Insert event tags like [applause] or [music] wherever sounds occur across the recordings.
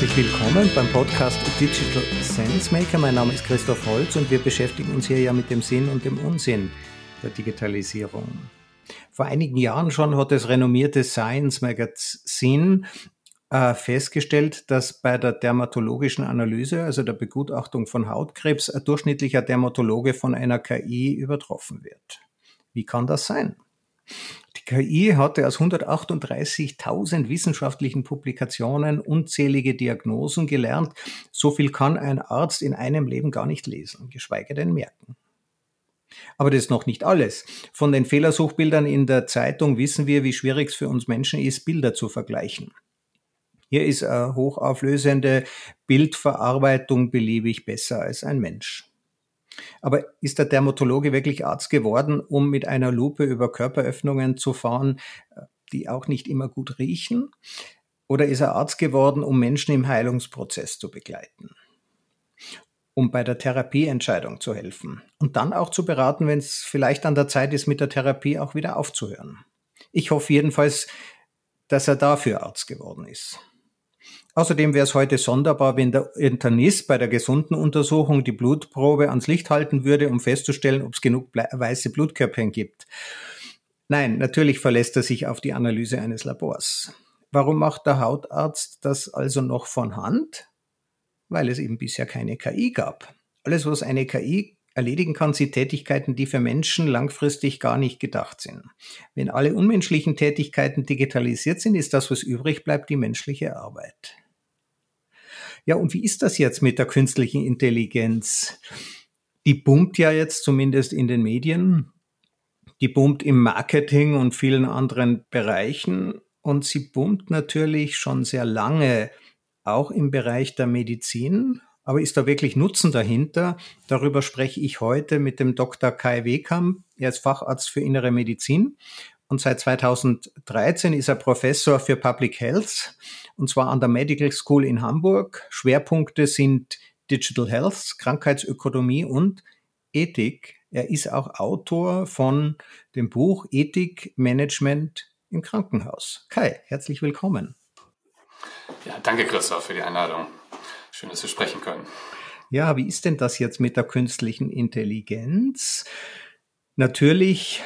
herzlich willkommen beim Podcast Digital Sense Maker. Mein Name ist Christoph Holz und wir beschäftigen uns hier ja mit dem Sinn und dem Unsinn der Digitalisierung. Vor einigen Jahren schon hat das renommierte Science Magazine äh, festgestellt, dass bei der dermatologischen Analyse, also der Begutachtung von Hautkrebs, ein durchschnittlicher Dermatologe von einer KI übertroffen wird. Wie kann das sein? Die KI hatte aus 138.000 wissenschaftlichen Publikationen unzählige Diagnosen gelernt. So viel kann ein Arzt in einem Leben gar nicht lesen, geschweige denn merken. Aber das ist noch nicht alles. Von den Fehlersuchbildern in der Zeitung wissen wir, wie schwierig es für uns Menschen ist, Bilder zu vergleichen. Hier ist eine hochauflösende Bildverarbeitung beliebig besser als ein Mensch. Aber ist der Dermatologe wirklich Arzt geworden, um mit einer Lupe über Körperöffnungen zu fahren, die auch nicht immer gut riechen? Oder ist er Arzt geworden, um Menschen im Heilungsprozess zu begleiten? Um bei der Therapieentscheidung zu helfen und dann auch zu beraten, wenn es vielleicht an der Zeit ist, mit der Therapie auch wieder aufzuhören. Ich hoffe jedenfalls, dass er dafür Arzt geworden ist. Außerdem wäre es heute sonderbar, wenn der Internist bei der gesunden Untersuchung die Blutprobe ans Licht halten würde, um festzustellen, ob es genug weiße Blutkörperchen gibt. Nein, natürlich verlässt er sich auf die Analyse eines Labors. Warum macht der Hautarzt das also noch von Hand? Weil es eben bisher keine KI gab. Alles, was eine KI erledigen kann, sind Tätigkeiten, die für Menschen langfristig gar nicht gedacht sind. Wenn alle unmenschlichen Tätigkeiten digitalisiert sind, ist das, was übrig bleibt, die menschliche Arbeit. Ja, und wie ist das jetzt mit der künstlichen Intelligenz? Die boomt ja jetzt zumindest in den Medien. Die boomt im Marketing und vielen anderen Bereichen. Und sie boomt natürlich schon sehr lange auch im Bereich der Medizin. Aber ist da wirklich Nutzen dahinter? Darüber spreche ich heute mit dem Dr. Kai Wehkamp. Er ist Facharzt für innere Medizin und seit 2013 ist er Professor für Public Health und zwar an der Medical School in Hamburg. Schwerpunkte sind Digital Health, Krankheitsökonomie und Ethik. Er ist auch Autor von dem Buch Ethik Management im Krankenhaus. Kai, herzlich willkommen. Ja, danke Christoph für die Einladung. Schön, dass wir sprechen können. Ja, wie ist denn das jetzt mit der künstlichen Intelligenz? Natürlich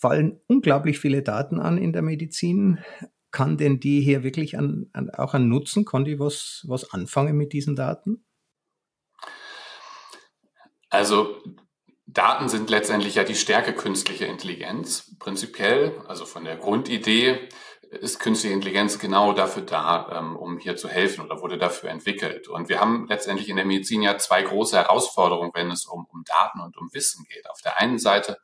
fallen unglaublich viele Daten an in der Medizin. Kann denn die hier wirklich an, an, auch an Nutzen? Kann die was, was anfangen mit diesen Daten? Also Daten sind letztendlich ja die Stärke künstlicher Intelligenz. Prinzipiell, also von der Grundidee, ist künstliche Intelligenz genau dafür da, ähm, um hier zu helfen oder wurde dafür entwickelt. Und wir haben letztendlich in der Medizin ja zwei große Herausforderungen, wenn es um, um Daten und um Wissen geht. Auf der einen Seite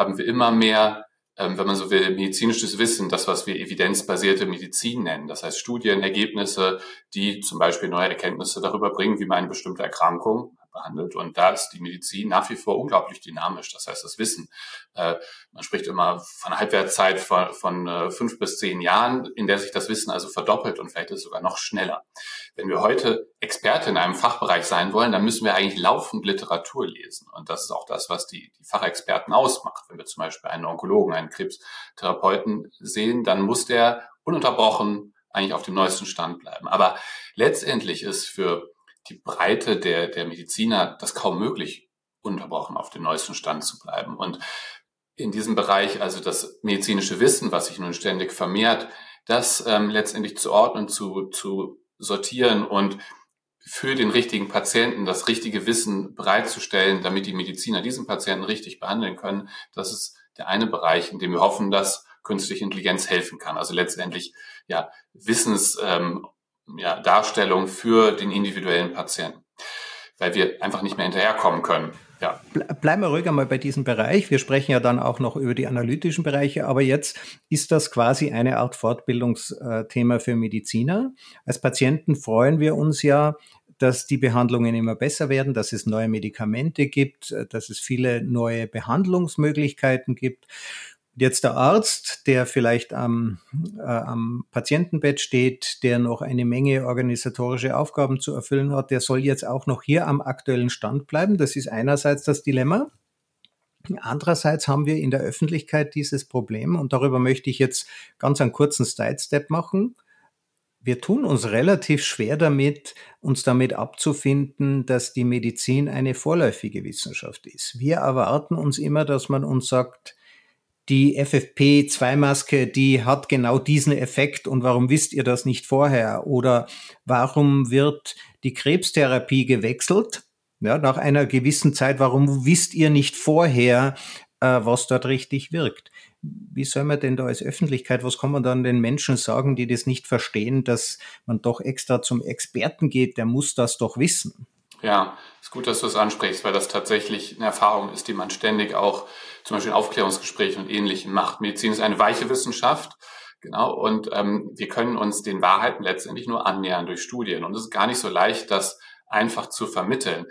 haben wir immer mehr, ähm, wenn man so will, medizinisches Wissen, das, was wir evidenzbasierte Medizin nennen. Das heißt Studienergebnisse, die zum Beispiel neue Erkenntnisse darüber bringen, wie man eine bestimmte Erkrankung behandelt. Und da ist die Medizin nach wie vor unglaublich dynamisch. Das heißt, das Wissen, äh, man spricht immer von Halbwertszeit von, von äh, fünf bis zehn Jahren, in der sich das Wissen also verdoppelt und vielleicht ist es sogar noch schneller. Wenn wir heute Experte in einem Fachbereich sein wollen, dann müssen wir eigentlich laufend Literatur lesen. Und das ist auch das, was die, die Fachexperten ausmacht. Wenn wir zum Beispiel einen Onkologen, einen Krebstherapeuten sehen, dann muss der ununterbrochen eigentlich auf dem neuesten Stand bleiben. Aber letztendlich ist für die Breite der, der Mediziner das kaum möglich, unterbrochen auf dem neuesten Stand zu bleiben. Und in diesem Bereich, also das medizinische Wissen, was sich nun ständig vermehrt, das ähm, letztendlich zu ordnen, zu, zu sortieren und für den richtigen Patienten das richtige Wissen bereitzustellen, damit die Mediziner diesen Patienten richtig behandeln können, das ist der eine Bereich, in dem wir hoffen, dass künstliche Intelligenz helfen kann. Also letztendlich ja Wissens ähm, ja, Darstellung für den individuellen Patienten, weil wir einfach nicht mehr hinterherkommen können. Ja. Bleiben wir ruhig einmal bei diesem Bereich. Wir sprechen ja dann auch noch über die analytischen Bereiche, aber jetzt ist das quasi eine Art Fortbildungsthema für Mediziner. Als Patienten freuen wir uns ja, dass die Behandlungen immer besser werden, dass es neue Medikamente gibt, dass es viele neue Behandlungsmöglichkeiten gibt. Jetzt der Arzt, der vielleicht am, äh, am Patientenbett steht, der noch eine Menge organisatorische Aufgaben zu erfüllen hat, der soll jetzt auch noch hier am aktuellen Stand bleiben. Das ist einerseits das Dilemma. Andererseits haben wir in der Öffentlichkeit dieses Problem und darüber möchte ich jetzt ganz einen kurzen Sidestep machen. wir tun uns relativ schwer damit, uns damit abzufinden, dass die Medizin eine vorläufige Wissenschaft ist. Wir erwarten uns immer, dass man uns sagt, die FFP2-Maske, die hat genau diesen Effekt und warum wisst ihr das nicht vorher? Oder warum wird die Krebstherapie gewechselt? Ja, nach einer gewissen Zeit, warum wisst ihr nicht vorher, äh, was dort richtig wirkt? wie soll man denn da als Öffentlichkeit, was kann man dann den Menschen sagen, die das nicht verstehen, dass man doch extra zum Experten geht, der muss das doch wissen? Ja, ist gut, dass du es ansprichst, weil das tatsächlich eine Erfahrung ist, die man ständig auch zum Beispiel in Aufklärungsgesprächen und Ähnlichem macht. Medizin ist eine weiche Wissenschaft. Genau, und ähm, wir können uns den Wahrheiten letztendlich nur annähern durch Studien. Und es ist gar nicht so leicht, das einfach zu vermitteln.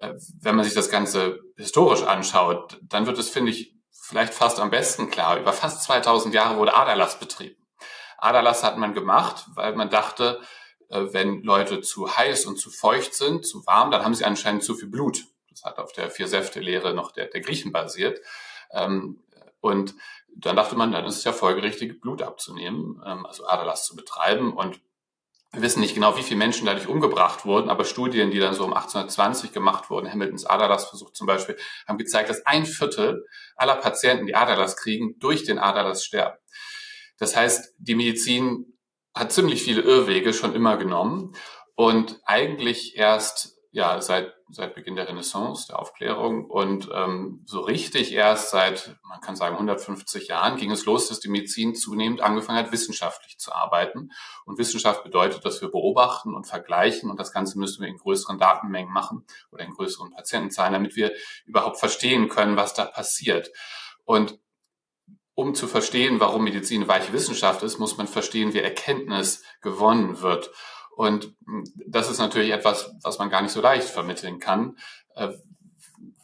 Äh, wenn man sich das Ganze historisch anschaut, dann wird es, finde ich, vielleicht fast am besten klar. Über fast 2000 Jahre wurde Aderlass betrieben. Aderlass hat man gemacht, weil man dachte, äh, wenn Leute zu heiß und zu feucht sind, zu warm, dann haben sie anscheinend zu viel Blut. Das hat auf der Vier-Säfte-Lehre noch der, der Griechen basiert. Ähm, und dann dachte man, dann ist es ja folgerichtig, Blut abzunehmen, ähm, also Aderlass zu betreiben. Und wir wissen nicht genau, wie viele Menschen dadurch umgebracht wurden, aber Studien, die dann so um 1820 gemacht wurden, Hamiltons Aderlassversuch zum Beispiel, haben gezeigt, dass ein Viertel aller Patienten, die Aderlass kriegen, durch den Aderlass sterben. Das heißt, die Medizin hat ziemlich viele Irrwege schon immer genommen und eigentlich erst ja seit seit Beginn der Renaissance, der Aufklärung und ähm, so richtig erst seit, man kann sagen, 150 Jahren ging es los, dass die Medizin zunehmend angefangen hat, wissenschaftlich zu arbeiten. Und Wissenschaft bedeutet, dass wir beobachten und vergleichen und das Ganze müssen wir in größeren Datenmengen machen oder in größeren Patientenzahlen, damit wir überhaupt verstehen können, was da passiert. Und um zu verstehen, warum Medizin weiche Wissenschaft ist, muss man verstehen, wie Erkenntnis gewonnen wird. Und hm, das ist natürlich etwas, was man gar nicht so leicht vermitteln kann, äh,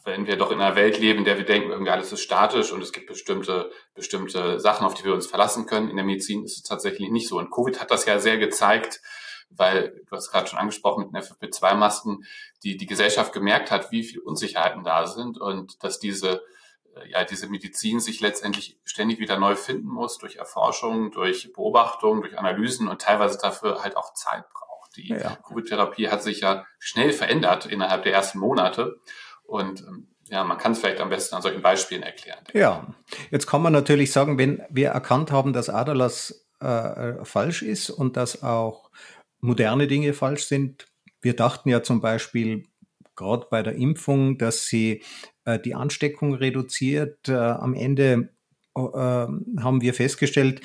wenn wir doch in einer Welt leben, in der wir denken, irgendwie alles ist statisch und es gibt bestimmte, bestimmte Sachen, auf die wir uns verlassen können. In der Medizin ist es tatsächlich nicht so. Und Covid hat das ja sehr gezeigt, weil du hast gerade schon angesprochen mit den FFP2-Masken, die die Gesellschaft gemerkt hat, wie viele Unsicherheiten da sind und dass diese ja, diese Medizin sich letztendlich ständig wieder neu finden muss durch Erforschung, durch Beobachtung, durch Analysen und teilweise dafür halt auch Zeit braucht. Die ja. Covid-Therapie hat sich ja schnell verändert innerhalb der ersten Monate und ähm, ja, man kann es vielleicht am besten an solchen Beispielen erklären. Ja, jetzt kann man natürlich sagen, wenn wir erkannt haben, dass Aderlass äh, falsch ist und dass auch moderne Dinge falsch sind. Wir dachten ja zum Beispiel gerade bei der Impfung, dass sie äh, die Ansteckung reduziert. Äh, am Ende äh, haben wir festgestellt,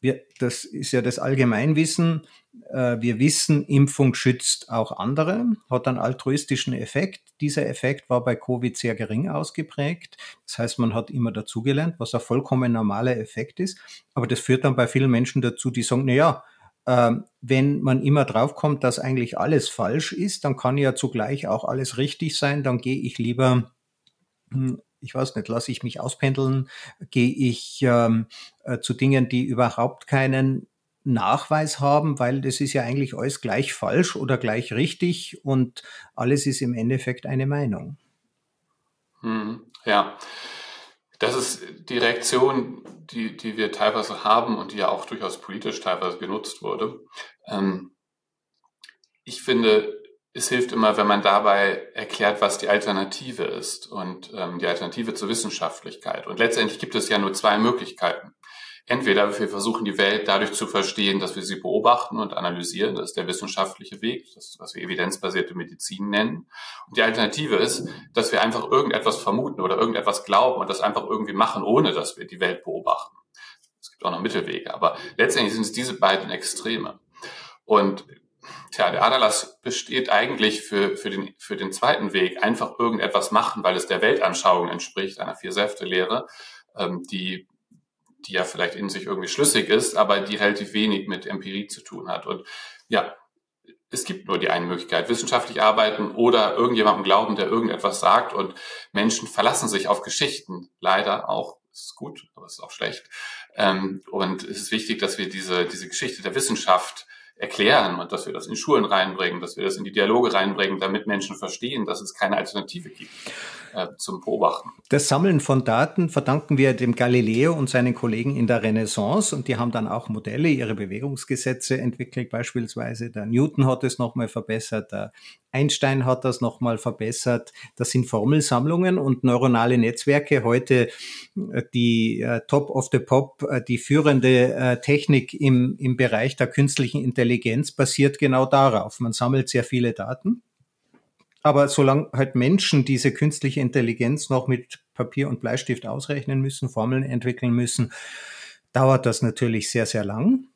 wir, das ist ja das Allgemeinwissen. Äh, wir wissen, Impfung schützt auch andere, hat einen altruistischen Effekt. Dieser Effekt war bei Covid sehr gering ausgeprägt. Das heißt, man hat immer dazugelernt, was ein vollkommen normaler Effekt ist. Aber das führt dann bei vielen Menschen dazu, die sagen, na ja, ähm, wenn man immer draufkommt, dass eigentlich alles falsch ist, dann kann ja zugleich auch alles richtig sein. Dann gehe ich lieber ich weiß nicht, lasse ich mich auspendeln, gehe ich ähm, äh, zu Dingen, die überhaupt keinen Nachweis haben, weil das ist ja eigentlich alles gleich falsch oder gleich richtig und alles ist im Endeffekt eine Meinung. Hm, ja, das ist die Reaktion, die, die wir teilweise haben und die ja auch durchaus politisch teilweise genutzt wurde. Ähm, ich finde, es hilft immer, wenn man dabei erklärt, was die Alternative ist und ähm, die Alternative zur Wissenschaftlichkeit. Und letztendlich gibt es ja nur zwei Möglichkeiten. Entweder wir versuchen die Welt dadurch zu verstehen, dass wir sie beobachten und analysieren, das ist der wissenschaftliche Weg, das ist, was wir evidenzbasierte Medizin nennen. Und die Alternative ist, dass wir einfach irgendetwas vermuten oder irgendetwas glauben und das einfach irgendwie machen, ohne dass wir die Welt beobachten. Es gibt auch noch Mittelwege, aber letztendlich sind es diese beiden Extreme. Und Tja, der Aderlass besteht eigentlich für, für, den, für den zweiten Weg, einfach irgendetwas machen, weil es der Weltanschauung entspricht, einer Vier-Säfte-Lehre, ähm, die, die ja vielleicht in sich irgendwie schlüssig ist, aber die relativ wenig mit Empirie zu tun hat. Und ja, es gibt nur die eine Möglichkeit, wissenschaftlich arbeiten oder irgendjemandem glauben, der irgendetwas sagt. Und Menschen verlassen sich auf Geschichten, leider auch. Das ist gut, aber es ist auch schlecht. Ähm, und es ist wichtig, dass wir diese, diese Geschichte der Wissenschaft erklären und dass wir das in Schulen reinbringen, dass wir das in die Dialoge reinbringen, damit Menschen verstehen, dass es keine Alternative gibt äh, zum Beobachten. Das Sammeln von Daten verdanken wir dem Galileo und seinen Kollegen in der Renaissance und die haben dann auch Modelle, ihre Bewegungsgesetze entwickelt, beispielsweise der Newton hat es nochmal verbessert, der Einstein hat das nochmal verbessert. Das sind Formelsammlungen und neuronale Netzwerke. Heute äh, die äh, Top of the Pop, äh, die führende äh, Technik im, im Bereich der künstlichen Intelligenz basiert genau darauf. Man sammelt sehr viele Daten. Aber solange halt Menschen diese künstliche Intelligenz noch mit Papier und Bleistift ausrechnen müssen, Formeln entwickeln müssen, dauert das natürlich sehr, sehr lang.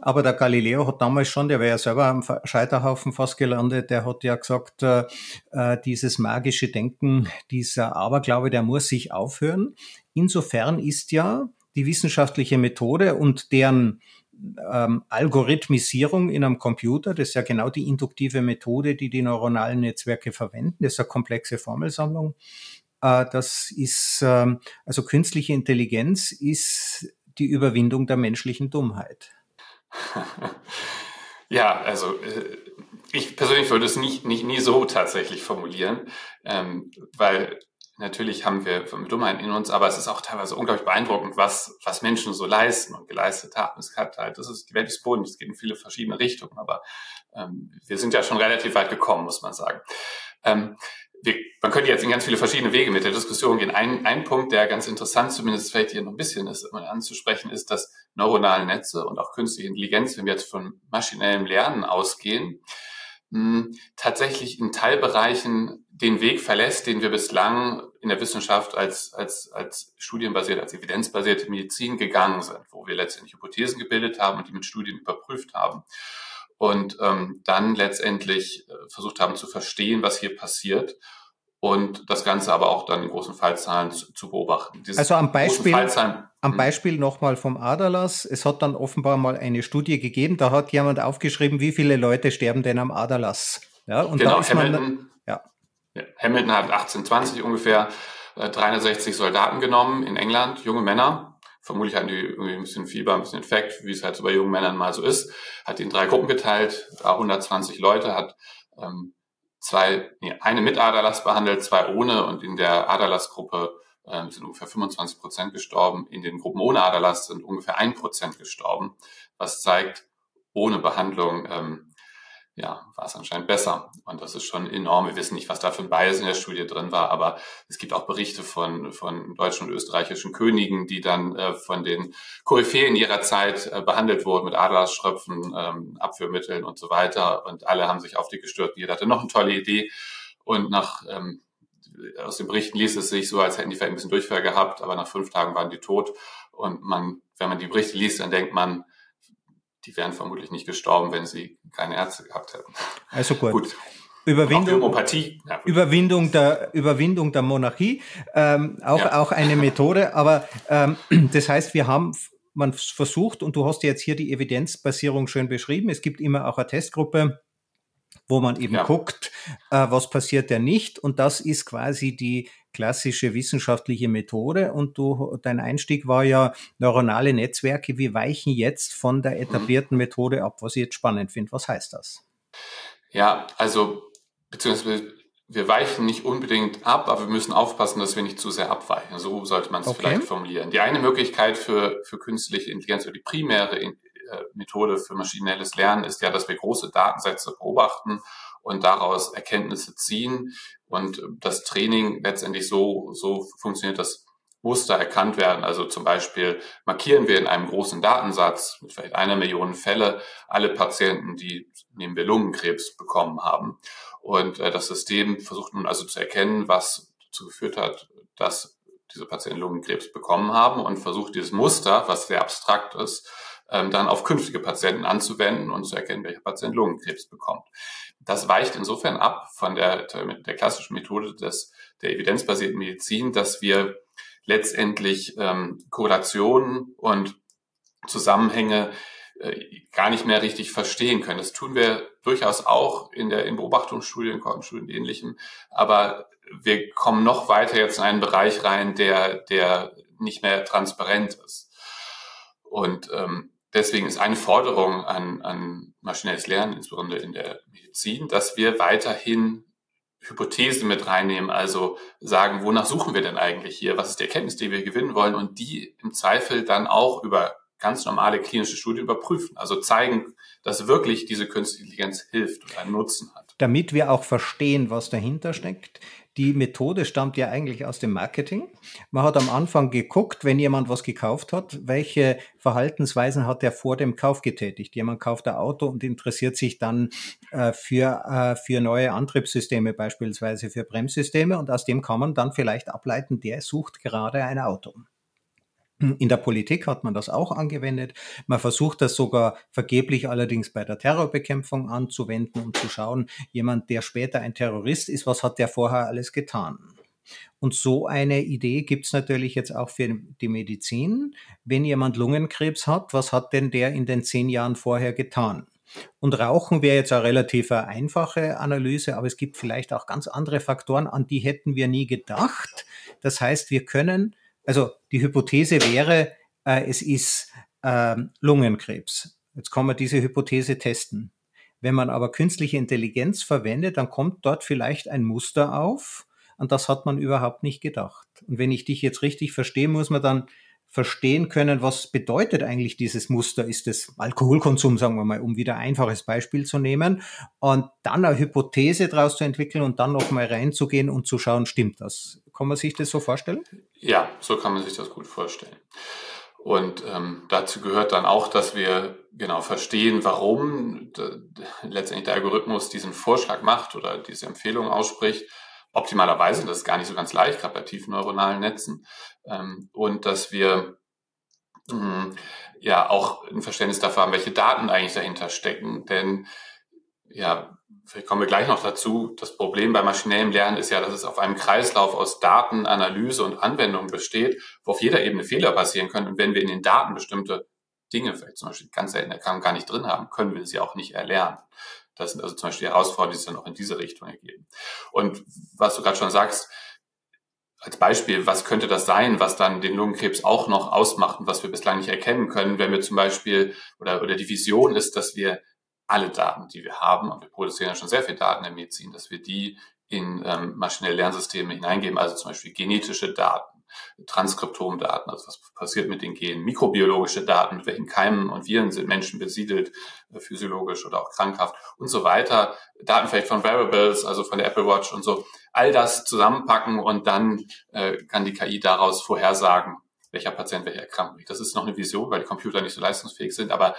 Aber der Galileo hat damals schon, der wäre ja selber am Scheiterhaufen fast gelandet, der hat ja gesagt, äh, äh, dieses magische Denken, dieser Aberglaube, der muss sich aufhören. Insofern ist ja die wissenschaftliche Methode und deren ähm, Algorithmisierung in einem Computer, das ist ja genau die induktive Methode, die die neuronalen Netzwerke verwenden, das ist eine komplexe Formelsammlung. Äh, das ist, ähm, also künstliche Intelligenz ist die Überwindung der menschlichen Dummheit. [laughs] Ja, also äh, ich persönlich würde es nicht, nicht nie so tatsächlich formulieren, ähm, weil natürlich haben wir Dummheit in uns, aber es ist auch teilweise unglaublich beeindruckend, was, was Menschen so leisten und geleistet haben. Es hat halt, das ist, die Welt ist Boden, es geht in viele verschiedene Richtungen, aber ähm, wir sind ja schon relativ weit gekommen, muss man sagen. Ähm, wir, man könnte jetzt in ganz viele verschiedene Wege mit der Diskussion gehen. Ein, ein Punkt, der ganz interessant zumindest vielleicht hier noch ein bisschen ist, mal anzusprechen, ist, dass neuronale Netze und auch künstliche Intelligenz, wenn wir jetzt von maschinellem Lernen ausgehen, mh, tatsächlich in Teilbereichen den Weg verlässt, den wir bislang in der Wissenschaft als, als, als studienbasiert, als evidenzbasierte Medizin gegangen sind, wo wir letztendlich Hypothesen gebildet haben und die mit Studien überprüft haben und ähm, dann letztendlich äh, versucht haben zu verstehen, was hier passiert und das Ganze aber auch dann in großen Fallzahlen zu, zu beobachten. Dieses also am Beispiel, am hm. Beispiel nochmal vom Aderlass. Es hat dann offenbar mal eine Studie gegeben, da hat jemand aufgeschrieben, wie viele Leute sterben denn am Aderlass. Ja, und genau, da ist Hamilton, man, ja. Hamilton hat 1820 ungefähr äh, 360 Soldaten genommen in England, junge Männer, vermutlich hatten die irgendwie ein bisschen Fieber, ein bisschen Infekt, wie es halt so bei jungen Männern mal so ist, hat die in drei Gruppen geteilt, 120 Leute, hat ähm, zwei, nee, eine mit Aderlass behandelt, zwei ohne und in der Aderlassgruppe ähm, sind ungefähr 25 Prozent gestorben, in den Gruppen ohne Aderlass sind ungefähr ein Prozent gestorben, was zeigt, ohne Behandlung ähm, ja, war es anscheinend besser. Und das ist schon enorm. Wir wissen nicht, was da für ein Bias in der Studie drin war, aber es gibt auch Berichte von, von deutschen und österreichischen Königen, die dann äh, von den Koryphäen ihrer Zeit äh, behandelt wurden mit Adlersschröpfen, ähm, Abführmitteln und so weiter. Und alle haben sich auf die gestört. Jeder hatte noch eine tolle Idee. Und nach, ähm, aus den Berichten liest es sich so, als hätten die vielleicht ein bisschen Durchfall gehabt, aber nach fünf Tagen waren die tot. Und man, wenn man die Berichte liest, dann denkt man, die wären vermutlich nicht gestorben, wenn sie keine Ärzte gehabt hätten. Also gut. gut. Überwindung, ja, Überwindung der Überwindung der Monarchie, ähm, auch ja. auch eine Methode. Aber ähm, das heißt, wir haben man versucht und du hast jetzt hier die Evidenzbasierung schön beschrieben. Es gibt immer auch eine Testgruppe, wo man eben ja. guckt, äh, was passiert denn nicht. Und das ist quasi die klassische wissenschaftliche Methode und du, dein Einstieg war ja neuronale Netzwerke. Wir weichen jetzt von der etablierten Methode ab, was ich jetzt spannend finde. Was heißt das? Ja, also, beziehungsweise wir weichen nicht unbedingt ab, aber wir müssen aufpassen, dass wir nicht zu sehr abweichen. So sollte man es okay. vielleicht formulieren. Die eine Möglichkeit für, für künstliche Intelligenz oder die primäre äh, Methode für maschinelles Lernen ist ja, dass wir große Datensätze beobachten und daraus Erkenntnisse ziehen und das Training letztendlich so, so funktioniert, dass Muster erkannt werden. Also zum Beispiel markieren wir in einem großen Datensatz mit vielleicht einer Million Fälle alle Patienten, die nehmen wir Lungenkrebs bekommen haben. Und äh, das System versucht nun also zu erkennen, was dazu geführt hat, dass diese Patienten Lungenkrebs bekommen haben und versucht dieses Muster, was sehr abstrakt ist, ähm, dann auf künftige Patienten anzuwenden und zu erkennen, welcher Patient Lungenkrebs bekommt. Das weicht insofern ab von der, der klassischen Methode des, der evidenzbasierten Medizin, dass wir letztendlich ähm, Korrelationen und Zusammenhänge äh, gar nicht mehr richtig verstehen können. Das tun wir durchaus auch in der in Beobachtungsstudien, Kohortenstudien und ähnlichem, aber wir kommen noch weiter jetzt in einen Bereich rein, der der nicht mehr transparent ist. Und ähm, deswegen ist eine Forderung an, an maschinelles Lernen, insbesondere in der Medizin, dass wir weiterhin Hypothesen mit reinnehmen, also sagen, wonach suchen wir denn eigentlich hier? Was ist die Erkenntnis, die wir gewinnen wollen? Und die im Zweifel dann auch über ganz normale klinische Studien überprüfen. Also zeigen, dass wirklich diese künstliche Intelligenz hilft und einen Nutzen hat. Damit wir auch verstehen, was dahinter steckt. Die Methode stammt ja eigentlich aus dem Marketing. Man hat am Anfang geguckt, wenn jemand was gekauft hat, welche Verhaltensweisen hat er vor dem Kauf getätigt. Jemand kauft ein Auto und interessiert sich dann äh, für, äh, für neue Antriebssysteme, beispielsweise für Bremssysteme. Und aus dem kann man dann vielleicht ableiten, der sucht gerade ein Auto. In der Politik hat man das auch angewendet. Man versucht das sogar vergeblich allerdings bei der Terrorbekämpfung anzuwenden, um zu schauen, jemand, der später ein Terrorist ist, was hat der vorher alles getan? Und so eine Idee gibt's natürlich jetzt auch für die Medizin. Wenn jemand Lungenkrebs hat, was hat denn der in den zehn Jahren vorher getan? Und Rauchen wäre jetzt eine relativ einfache Analyse, aber es gibt vielleicht auch ganz andere Faktoren, an die hätten wir nie gedacht. Das heißt, wir können also die Hypothese wäre, äh, es ist äh, Lungenkrebs. Jetzt kann man diese Hypothese testen. Wenn man aber künstliche Intelligenz verwendet, dann kommt dort vielleicht ein Muster auf, an das hat man überhaupt nicht gedacht. Und wenn ich dich jetzt richtig verstehe, muss man dann verstehen können, was bedeutet eigentlich dieses Muster? Ist es Alkoholkonsum, sagen wir mal, um wieder ein einfaches Beispiel zu nehmen und dann eine Hypothese daraus zu entwickeln und dann nochmal reinzugehen und zu schauen, stimmt das? Kann man sich das so vorstellen? Ja, so kann man sich das gut vorstellen. Und ähm, dazu gehört dann auch, dass wir genau verstehen, warum letztendlich der Algorithmus diesen Vorschlag macht oder diese Empfehlung ausspricht optimalerweise, das ist gar nicht so ganz leicht, gerade bei tiefen neuronalen Netzen, ähm, und dass wir mh, hm, ja auch ein Verständnis dafür haben, welche Daten eigentlich dahinter stecken. Denn ja, vielleicht kommen wir gleich noch dazu. Das Problem bei maschinellem Lernen ist ja, dass es auf einem Kreislauf aus Daten, Analyse und Anwendung besteht, wo auf jeder Ebene Fehler passieren können. Und wenn wir in den Daten bestimmte Dinge, vielleicht zum Beispiel ganz selten Erkrankungen gar nicht drin haben, können wir sie auch nicht erlernen. Das sind also zum Beispiel Herausforderungen, die es dann auch in diese Richtung ergeben. Und was du gerade schon sagst, als Beispiel, was könnte das sein, was dann den Lungenkrebs auch noch ausmacht und was wir bislang nicht erkennen können, wenn wir zum Beispiel, oder, oder die Vision ist, dass wir alle Daten, die wir haben, und wir produzieren ja schon sehr viel Daten in der Medizin, dass wir die in ähm, maschinelle Lernsysteme hineingeben, also zum Beispiel genetische Daten, Transkriptomdaten, also was passiert mit den Genen, mikrobiologische Daten, mit welchen Keimen und Viren sind Menschen besiedelt, äh, physiologisch oder auch krankhaft und so weiter, Daten vielleicht von Wearables, also von der Apple Watch und so, all das zusammenpacken und dann äh, kann die KI daraus vorhersagen, welcher Patient welche Erkrankung hat. Das ist noch eine Vision, weil die Computer nicht so leistungsfähig sind, aber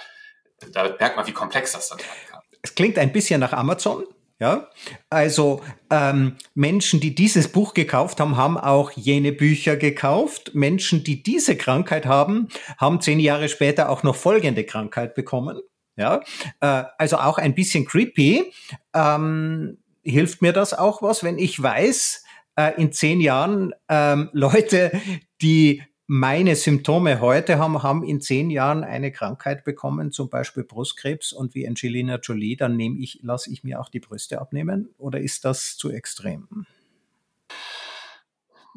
da merkt man, wie komplex das dann sein kann. Es klingt ein bisschen nach Amazon, ja, also ähm, Menschen, die dieses Buch gekauft haben, haben auch jene Bücher gekauft. Menschen, die diese Krankheit haben, haben zehn Jahre später auch noch folgende Krankheit bekommen. Ja, äh, also auch ein bisschen creepy. Ähm, hilft mir das auch was, wenn ich weiß, äh, in zehn Jahren ähm, Leute, die meine Symptome heute haben, haben in zehn Jahren eine Krankheit bekommen, zum Beispiel Brustkrebs und wie Angelina Jolie, dann nehme ich, lasse ich mir auch die Brüste abnehmen oder ist das zu extrem?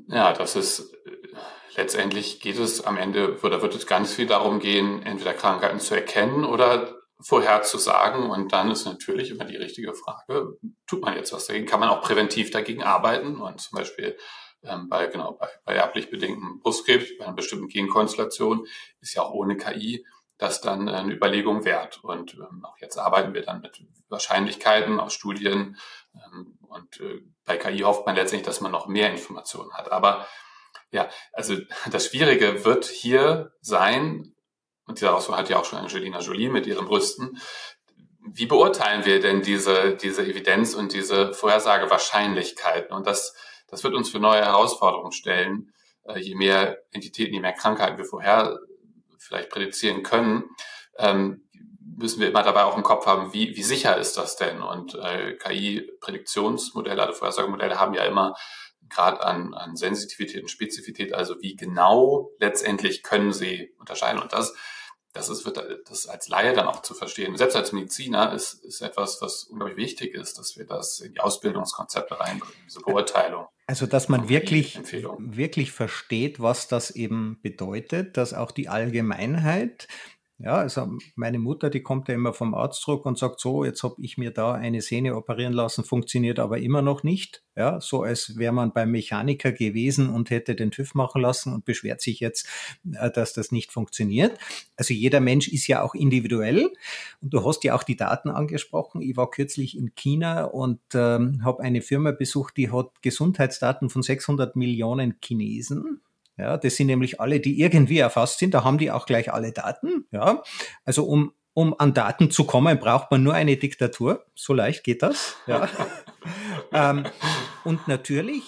Ja, das ist letztendlich geht es am Ende oder wird es ganz viel darum gehen, entweder Krankheiten zu erkennen oder vorherzusagen. Und dann ist natürlich immer die richtige Frage, tut man jetzt was dagegen? Kann man auch präventiv dagegen arbeiten und zum Beispiel ähm, bei, genau, bei, bei erblich bedingtem Brustkrebs, bei einer bestimmten Genkonstellation, ist ja auch ohne KI das dann eine Überlegung wert. Und ähm, auch jetzt arbeiten wir dann mit Wahrscheinlichkeiten aus Studien. Ähm, und äh, bei KI hofft man letztendlich, dass man noch mehr Informationen hat. Aber ja, also [laughs] das Schwierige wird hier sein, und daraus hat ja auch schon Angelina Jolie mit ihren Brüsten, wie beurteilen wir denn diese, diese Evidenz und diese Vorhersagewahrscheinlichkeiten? Und das das wird uns für neue Herausforderungen stellen. Äh, je mehr Entitäten, je mehr Krankheiten wir vorher vielleicht prädizieren können, ähm, müssen wir immer dabei auch im Kopf haben, wie, wie sicher ist das denn? Und äh, KI-Prädiktionsmodelle, also Vorhersagemodelle haben ja immer gerade an, an Sensitivität und Spezifität, also wie genau letztendlich können sie unterscheiden. Und das das ist, wird das als Laie dann auch zu verstehen. Selbst als Mediziner ist, ist etwas, was unglaublich wichtig ist, dass wir das in die Ausbildungskonzepte reinbringen, diese Beurteilung. Also, dass man wirklich, wirklich versteht, was das eben bedeutet, dass auch die Allgemeinheit Ja, also meine Mutter, die kommt ja immer vom Arztdruck und sagt so, jetzt habe ich mir da eine Sehne operieren lassen, funktioniert aber immer noch nicht. Ja, so als wäre man beim Mechaniker gewesen und hätte den TÜV machen lassen und beschwert sich jetzt, äh, dass das nicht funktioniert. Also jeder Mensch ist ja auch individuell und du hast ja auch die Daten angesprochen. Ich war kürzlich in China und ähm, habe eine Firma besucht, die hat Gesundheitsdaten von 600 Millionen Chinesen ja, das sind nämlich alle, die irgendwie erfasst sind. Da haben die auch gleich alle Daten. Ja, also um um an Daten zu kommen, braucht man nur eine Diktatur. So leicht geht das. Ja. [laughs] ähm, und natürlich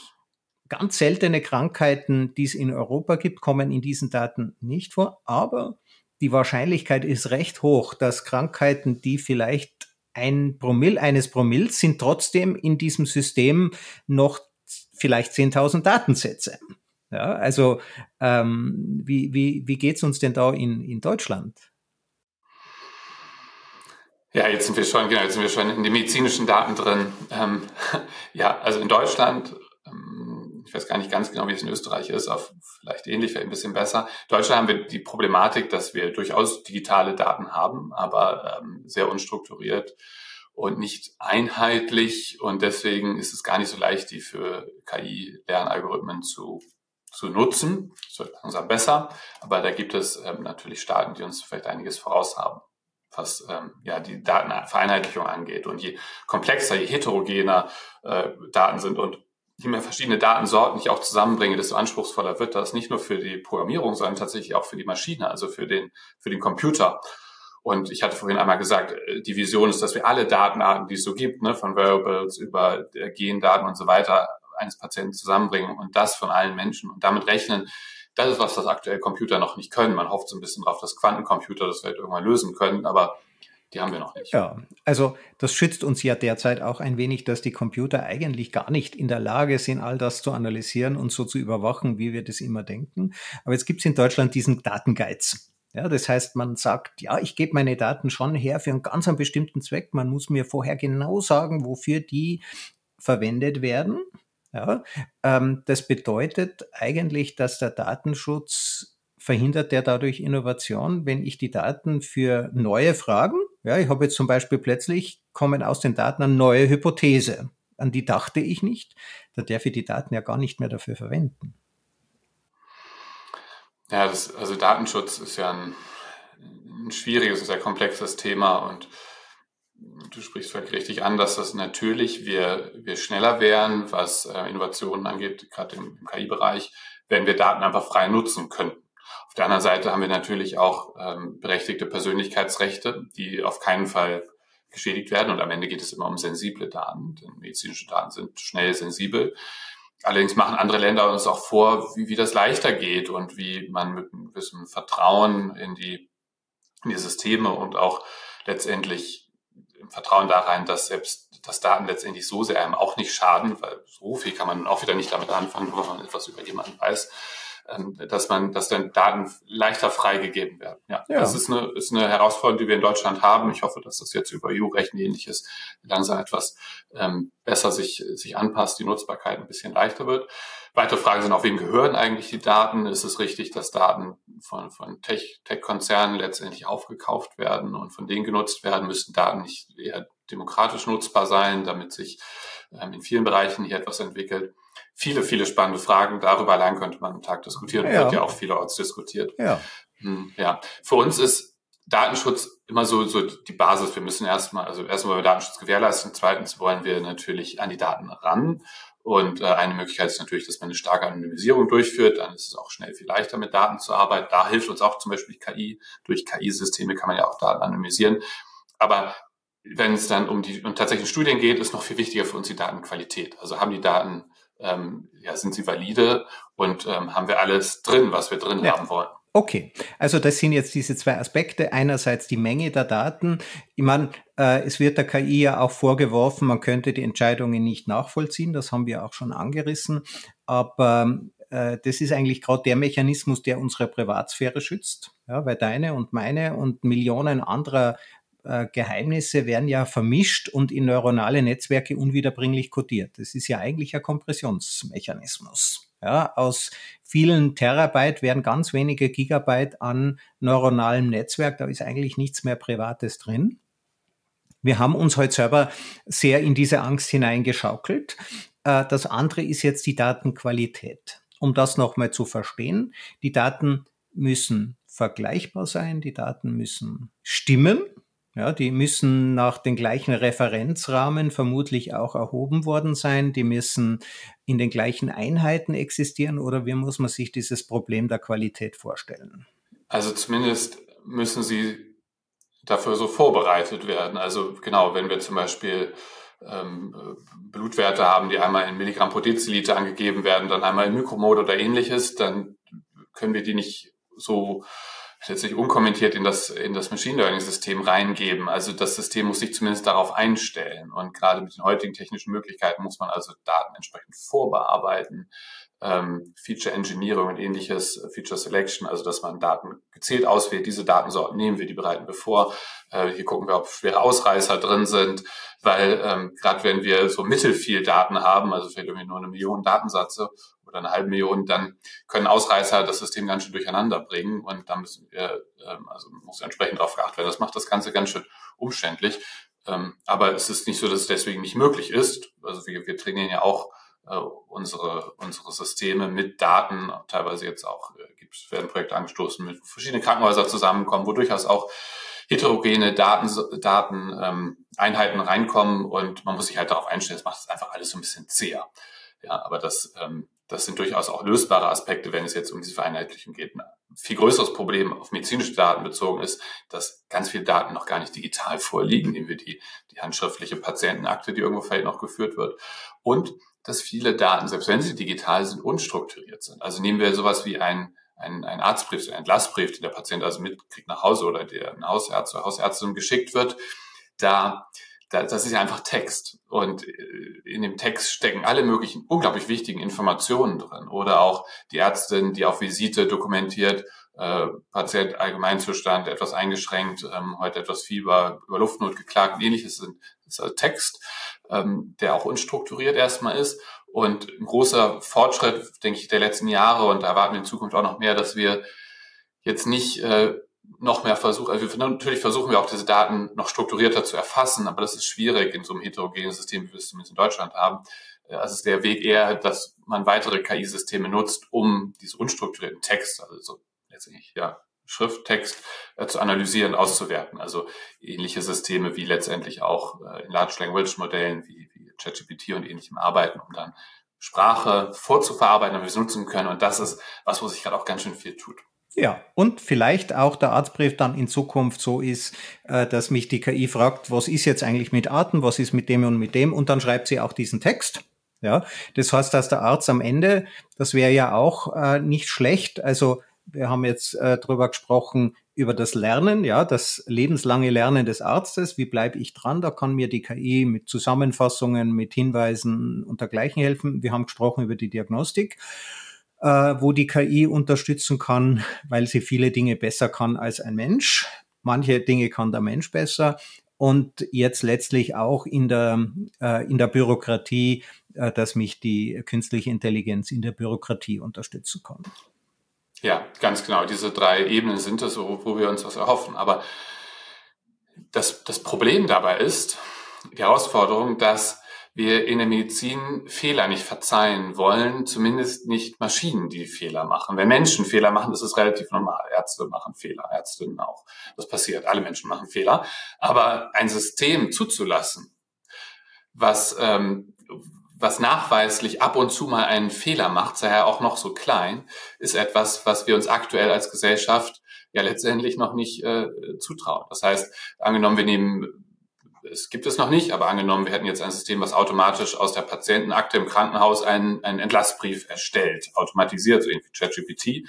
ganz seltene Krankheiten, die es in Europa gibt, kommen in diesen Daten nicht vor. Aber die Wahrscheinlichkeit ist recht hoch, dass Krankheiten, die vielleicht ein Promille eines Promilles sind, trotzdem in diesem System noch vielleicht 10.000 Datensätze. Ja, also ähm, wie, wie, wie geht es uns denn da in, in Deutschland? Ja, jetzt sind wir schon, genau, jetzt sind wir schon in den medizinischen Daten drin. Ähm, [laughs] ja, also in Deutschland, ähm, ich weiß gar nicht ganz genau, wie es in Österreich ist, aber vielleicht ähnlich, vielleicht ein bisschen besser. In Deutschland haben wir die Problematik, dass wir durchaus digitale Daten haben, aber ähm, sehr unstrukturiert und nicht einheitlich. Und deswegen ist es gar nicht so leicht, die für KI-Lernalgorithmen zu zu nutzen. Wird langsam besser, aber da gibt es ähm, natürlich Staaten, die uns vielleicht einiges voraus haben, was ähm, ja die Datenvereinheitlichung angeht. Und je komplexer, je heterogener äh, Daten sind und je mehr verschiedene Datensorten ich auch zusammenbringe, desto anspruchsvoller wird das nicht nur für die Programmierung, sondern tatsächlich auch für die Maschine, also für den, für den Computer. Und ich hatte vorhin einmal gesagt, äh, die Vision ist, dass wir alle Datenarten, die es so gibt, ne, von Variables über äh, Gendaten und so weiter, eines Patienten zusammenbringen und das von allen Menschen und damit rechnen. Das ist was, was aktuell Computer noch nicht können. Man hofft so ein bisschen drauf, dass Quantencomputer das vielleicht irgendwann lösen können, aber die haben wir noch nicht. Ja, also das schützt uns ja derzeit auch ein wenig, dass die Computer eigentlich gar nicht in der Lage sind, all das zu analysieren und so zu überwachen, wie wir das immer denken. Aber jetzt gibt es in Deutschland diesen Datengeiz. Ja, das heißt, man sagt, ja, ich gebe meine Daten schon her für einen ganz einen bestimmten Zweck. Man muss mir vorher genau sagen, wofür die verwendet werden. Ja, ähm, das bedeutet eigentlich, dass der Datenschutz verhindert der dadurch Innovation, wenn ich die Daten für neue Fragen, ja, ich habe jetzt zum Beispiel plötzlich kommen aus den Daten eine neue Hypothese, an die dachte ich nicht, da darf ich die Daten ja gar nicht mehr dafür verwenden. Ja, das, also Datenschutz ist ja ein, ein schwieriges, sehr komplexes Thema und du sprichst völlig richtig an, dass das natürlich wir, wir schneller wären, was äh, Innovationen angeht, gerade im, im KI-Bereich, wenn wir Daten einfach frei nutzen könnten. Auf der anderen Seite haben wir natürlich auch ähm, berechtigte Persönlichkeitsrechte, die auf keinen Fall geschädigt werden. Und am Ende geht es immer um sensible Daten, denn medizinische Daten sind schnell sensibel. Allerdings machen andere Länder uns auch vor, wie, wie das leichter geht und wie man mit einem gewissen Vertrauen in die, in die Systeme und auch letztendlich Vertrauen da rein, dass selbst das Daten letztendlich so sehr einem auch nicht schaden, weil so viel kann man auch wieder nicht damit anfangen, wenn man etwas über jemanden weiß, dass man, dass dann Daten leichter freigegeben werden. Ja, ja. das ist eine, ist eine Herausforderung, die wir in Deutschland haben. Ich hoffe, dass das jetzt über EU-Recht ähnliches langsam etwas ähm, besser sich, sich anpasst, die Nutzbarkeit ein bisschen leichter wird. Weitere Fragen sind auch, wem gehören eigentlich die Daten? Ist es richtig, dass Daten von, von Tech-Konzernen Tech letztendlich aufgekauft werden und von denen genutzt werden? Müssten Daten nicht eher demokratisch nutzbar sein, damit sich ähm, in vielen Bereichen hier etwas entwickelt? Viele, viele spannende Fragen. Darüber allein könnte man einen Tag diskutieren. Ja. Wird ja auch vielerorts diskutiert. Ja. Hm, ja. Für uns ist Datenschutz immer so, so die Basis. Wir müssen erstmal, also erstmal wollen wir Datenschutz gewährleisten. Zweitens wollen wir natürlich an die Daten ran. Und äh, eine Möglichkeit ist natürlich, dass man eine starke Anonymisierung durchführt. Dann ist es auch schnell viel leichter, mit Daten zu arbeiten. Da hilft uns auch zum Beispiel KI. Durch KI-Systeme kann man ja auch Daten anonymisieren. Aber wenn es dann um die um tatsächlichen Studien geht, ist noch viel wichtiger für uns die Datenqualität. Also haben die Daten, ähm, ja, sind sie valide und ähm, haben wir alles drin, was wir drin ja. haben wollen. Okay, also das sind jetzt diese zwei Aspekte. Einerseits die Menge der Daten. Ich meine, äh, es wird der KI ja auch vorgeworfen, man könnte die Entscheidungen nicht nachvollziehen. Das haben wir auch schon angerissen. Aber äh, das ist eigentlich gerade der Mechanismus, der unsere Privatsphäre schützt. Ja, weil deine und meine und Millionen anderer äh, Geheimnisse werden ja vermischt und in neuronale Netzwerke unwiederbringlich kodiert. Das ist ja eigentlich ein Kompressionsmechanismus. Ja, aus vielen Terabyte werden ganz wenige Gigabyte an neuronalem Netzwerk. Da ist eigentlich nichts mehr Privates drin. Wir haben uns heute selber sehr in diese Angst hineingeschaukelt. Äh, das andere ist jetzt die Datenqualität. Um das nochmal zu verstehen, die Daten müssen vergleichbar sein, die Daten müssen stimmen, ja, die müssen nach den gleichen Referenzrahmen vermutlich auch erhoben worden sein. Die müssen in den gleichen Einheiten existieren oder wie muss man sich dieses Problem der Qualität vorstellen? Also zumindest müssen sie dafür so vorbereitet werden. Also genau, wenn wir zum Beispiel ähm, Blutwerte haben, die einmal in Milligramm pro Deziliter angegeben werden, dann einmal in Mikromode oder ähnliches, dann können wir die nicht so letztlich unkommentiert in das, in das Machine Learning System reingeben. Also das System muss sich zumindest darauf einstellen. Und gerade mit den heutigen technischen Möglichkeiten muss man also Daten entsprechend vorbearbeiten. Ähm, Feature Engineering und ähnliches, Feature Selection, also dass man Daten gezielt auswählt. Diese Datensorten nehmen wir, die bereiten wir vor. Äh, hier gucken wir, ob schwere Ausreißer drin sind, weil ähm, gerade wenn wir so mittelfiel Daten haben, also vielleicht irgendwie nur eine Million Datensätze oder eine halbe Million, dann können Ausreißer das System ganz schön durcheinander bringen und da müssen wir, ähm, also muss entsprechend darauf geachtet werden. Das macht das Ganze ganz schön umständlich. Ähm, aber es ist nicht so, dass es deswegen nicht möglich ist. Also wir, wir trainieren ja auch äh, unsere, unsere Systeme mit Daten, teilweise jetzt auch äh, gibt, werden Projekte angestoßen, mit verschiedenen Krankenhäusern zusammenkommen, wo durchaus auch heterogene Daten, Daten ähm, Einheiten reinkommen und man muss sich halt darauf einstellen, das macht es einfach alles so ein bisschen zäher. Ja, aber das ähm, das sind durchaus auch lösbare Aspekte, wenn es jetzt um diese Vereinheitlichung geht. Ein viel größeres Problem auf medizinische Daten bezogen ist, dass ganz viele Daten noch gar nicht digital vorliegen, nehmen wir die, die handschriftliche Patientenakte, die irgendwo vielleicht noch geführt wird. Und dass viele Daten, selbst wenn sie digital sind, unstrukturiert sind. Also nehmen wir sowas wie ein, ein, ein Arztbrief, ein Entlassbrief, den der Patient also mitkriegt nach Hause oder der ein Hausarzt oder Hausärztin geschickt wird. Da das ist ja einfach Text. Und äh, in dem Text stecken alle möglichen unglaublich wichtigen Informationen drin. Oder auch die Ärztin, die auf Visite dokumentiert, äh, Patient Allgemeinzustand etwas eingeschränkt, ähm, heute etwas Fieber, über Luftnot geklagt und ähnliches sind, ist also Text, ähm, der auch unstrukturiert erstmal ist. Und ein großer Fortschritt, denke ich, der letzten Jahre, und da erwarten wir in Zukunft auch noch mehr, dass wir jetzt nicht äh, noch mehr versuchen, also wir, natürlich versuchen wir auch diese Daten noch strukturierter zu erfassen, aber das ist schwierig in so einem heterogenen System, wie wir es zumindest in Deutschland haben. Äh, also ist der Weg eher, dass man weitere KI-Systeme nutzt, um diese unstrukturierten Text, also so letztendlich ja Schrifttext äh, zu analysieren, auszuwerten. Also ähnliche Systeme wie letztendlich auch äh, in Large Language Modellen wie, wie ChatGPT und ähnlichem arbeiten, um dann Sprache vorzuverarbeiten, damit wir es nutzen können. Und das ist was, wo sich gerade auch ganz schön viel tut. Ja, und vielleicht auch der Arztbrief dann in Zukunft so ist, äh, dass mich die KI fragt, was ist jetzt eigentlich mit Arten, was ist mit dem und mit dem, und dann schreibt sie auch diesen Text. Ja, das heißt, dass der Arzt am Ende, das wäre ja auch äh, nicht schlecht. Also wir haben jetzt äh, drüber gesprochen über das Lernen, ja, das lebenslange Lernen des Arztes. Wie bleibe ich dran? Da kann mir die KI mit Zusammenfassungen, mit Hinweisen und dergleichen helfen. Wir haben gesprochen über die Diagnostik äh, wo die KI unterstützen kann, weil sie viele Dinge besser kann als ein Mensch. Manche Dinge kann der Mensch besser. Und jetzt letztlich auch in der, äh, in der Bürokratie, äh, dass mich die künstliche Intelligenz in der Bürokratie unterstützen kann. Ja, ganz genau. Diese drei Ebenen sind es, wo, wo wir uns was erhoffen. Aber das, das Problem dabei ist, die Herausforderung, dass wir in der Medizin Fehler nicht verzeihen wollen, zumindest nicht Maschinen, die Fehler machen. Wenn Menschen Fehler machen, ist es relativ normal. Ärzte machen Fehler, Ärztinnen auch. Das passiert, alle Menschen machen Fehler. Aber ein System zuzulassen, was, ähm, was nachweislich ab und zu mal einen Fehler macht, sei er auch noch so klein, ist etwas, was wir uns aktuell als Gesellschaft ja letztendlich noch nicht äh, zutrauen. Das heißt, angenommen, wir nehmen es gibt es noch nicht, aber angenommen, wir hätten jetzt ein System, was automatisch aus der Patientenakte im Krankenhaus einen, einen Entlassbrief erstellt, automatisiert, so irgendwie ChatGPT.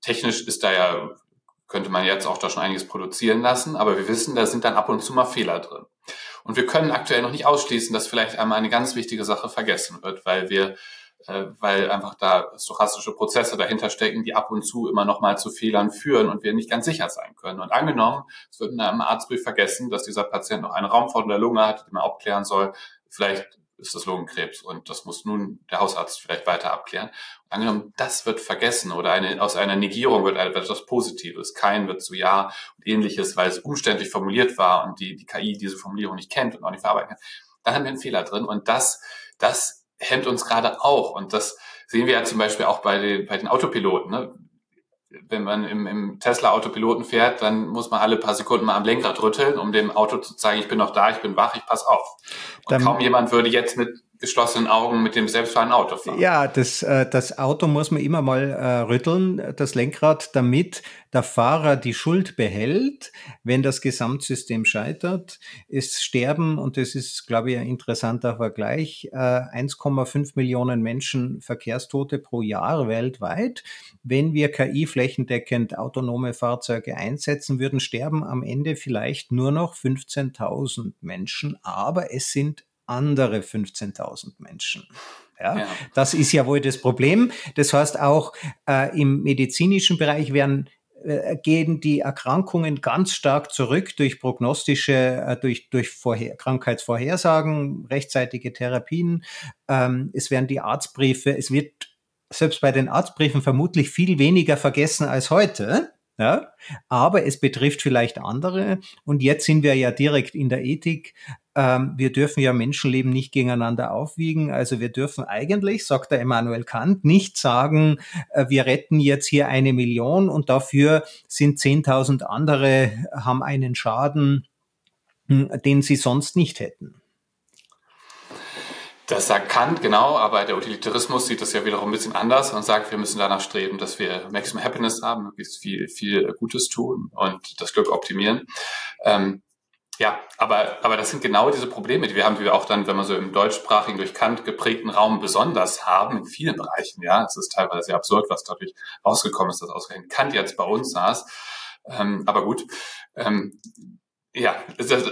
Technisch ist da ja, könnte man jetzt auch da schon einiges produzieren lassen, aber wir wissen, da sind dann ab und zu mal Fehler drin. Und wir können aktuell noch nicht ausschließen, dass vielleicht einmal eine ganz wichtige Sache vergessen wird, weil wir äh, weil einfach da stochastische Prozesse dahinter stecken, die ab und zu immer noch mal zu Fehlern führen und wir nicht ganz sicher sein können. Und angenommen, es wird in einem Arztbrief vergessen, dass dieser Patient noch eine Raumfahrt in der Lunge hat, die man abklären soll, vielleicht ist das Lungenkrebs und das muss nun der Hausarzt vielleicht weiter abklären. Angenommen, das wird vergessen oder eine, aus einer Negierung wird etwas Positives. Kein wird zu Ja und ähnliches, weil es umständlich formuliert war und die, die KI diese Formulierung nicht kennt und auch nicht verarbeiten kann. Dann haben wir einen Fehler drin und das, das hemmt uns gerade auch und das sehen wir ja zum Beispiel auch bei den, bei den Autopiloten. Ne? wenn man im, im Tesla Autopiloten fährt, dann muss man alle paar Sekunden mal am Lenkrad rütteln, um dem Auto zu zeigen, ich bin noch da, ich bin wach, ich pass auf. Und dann, kaum jemand würde jetzt mit geschlossenen Augen mit dem selbstfahrenden Auto fahren. Ja, das, äh, das Auto muss man immer mal äh, rütteln, das Lenkrad, damit der Fahrer die Schuld behält, wenn das Gesamtsystem scheitert. Es sterben, und das ist, glaube ich, ein interessanter Vergleich, äh, 1,5 Millionen Menschen Verkehrstote pro Jahr weltweit. Wenn wir KI flächendeckend autonome Fahrzeuge einsetzen würden, sterben am Ende vielleicht nur noch 15.000 Menschen, aber es sind andere 15.000 Menschen. Ja, ja, Das ist ja wohl das Problem. Das heißt auch äh, im medizinischen Bereich werden äh, gehen die Erkrankungen ganz stark zurück durch prognostische, äh, durch, durch Vorher Krankheitsvorhersagen, rechtzeitige Therapien. Ähm, es werden die Arztbriefe, es wird selbst bei den Arztbriefen vermutlich viel weniger vergessen als heute. Ja, aber es betrifft vielleicht andere. Und jetzt sind wir ja direkt in der Ethik. Ähm, wir dürfen ja Menschenleben nicht gegeneinander aufwiegen. Also wir dürfen eigentlich, sagt der Immanuel Kant, nicht sagen, äh, wir retten jetzt hier eine Million und dafür sind 10.000 andere, haben einen Schaden, hm, den sie sonst nicht hätten. Das sagt Kant, genau, aber der Utilitarismus sieht das ja wiederum ein bisschen anders und sagt, wir müssen danach streben, dass wir Maximum Happiness haben, möglichst viel, viel Gutes tun und das Glück optimieren. Ähm, ja, aber, aber das sind genau diese Probleme, die wir haben, die wir auch dann, wenn man so im deutschsprachigen, durch Kant geprägten Raum besonders haben, in vielen Bereichen. Ja, es ist teilweise sehr absurd, was dadurch rausgekommen ist, dass ausgerechnet Kant jetzt bei uns saß. Ähm, aber gut. Ähm, ja,